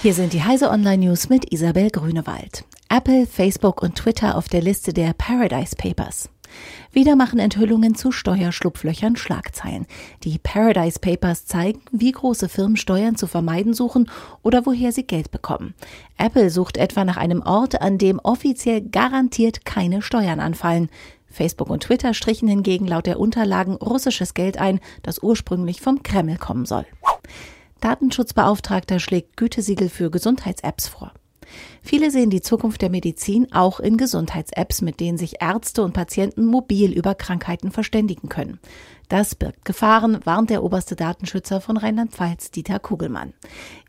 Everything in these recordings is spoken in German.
Hier sind die Heise Online News mit Isabel Grünewald. Apple, Facebook und Twitter auf der Liste der Paradise Papers. Wieder machen Enthüllungen zu Steuerschlupflöchern Schlagzeilen. Die Paradise Papers zeigen, wie große Firmen Steuern zu vermeiden suchen oder woher sie Geld bekommen. Apple sucht etwa nach einem Ort, an dem offiziell garantiert keine Steuern anfallen. Facebook und Twitter strichen hingegen laut der Unterlagen russisches Geld ein, das ursprünglich vom Kreml kommen soll. Datenschutzbeauftragter schlägt Gütesiegel für Gesundheits-Apps vor. Viele sehen die Zukunft der Medizin auch in Gesundheits-Apps, mit denen sich Ärzte und Patienten mobil über Krankheiten verständigen können. Das birgt Gefahren, warnt der oberste Datenschützer von Rheinland-Pfalz, Dieter Kugelmann.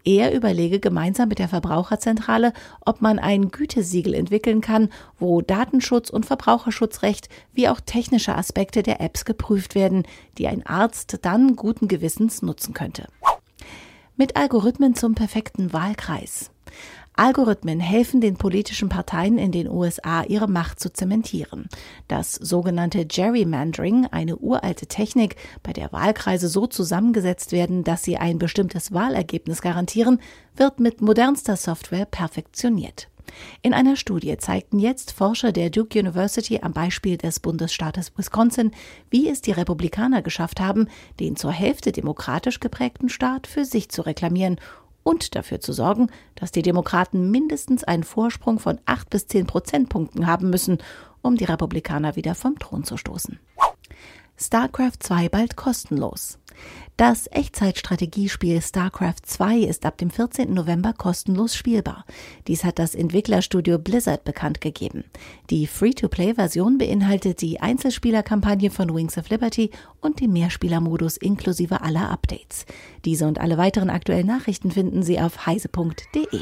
Er überlege gemeinsam mit der Verbraucherzentrale, ob man ein Gütesiegel entwickeln kann, wo Datenschutz und Verbraucherschutzrecht wie auch technische Aspekte der Apps geprüft werden, die ein Arzt dann guten Gewissens nutzen könnte mit Algorithmen zum perfekten Wahlkreis. Algorithmen helfen den politischen Parteien in den USA, ihre Macht zu zementieren. Das sogenannte Gerrymandering, eine uralte Technik, bei der Wahlkreise so zusammengesetzt werden, dass sie ein bestimmtes Wahlergebnis garantieren, wird mit modernster Software perfektioniert. In einer Studie zeigten jetzt Forscher der Duke University am Beispiel des Bundesstaates Wisconsin, wie es die Republikaner geschafft haben, den zur Hälfte demokratisch geprägten Staat für sich zu reklamieren und dafür zu sorgen, dass die Demokraten mindestens einen Vorsprung von acht bis zehn Prozentpunkten haben müssen, um die Republikaner wieder vom Thron zu stoßen. StarCraft 2 bald kostenlos. Das Echtzeitstrategiespiel StarCraft 2 ist ab dem 14. November kostenlos spielbar. Dies hat das Entwicklerstudio Blizzard bekannt gegeben. Die Free-to-Play-Version beinhaltet die Einzelspielerkampagne von Wings of Liberty und den Mehrspielermodus inklusive aller Updates. Diese und alle weiteren aktuellen Nachrichten finden Sie auf heise.de.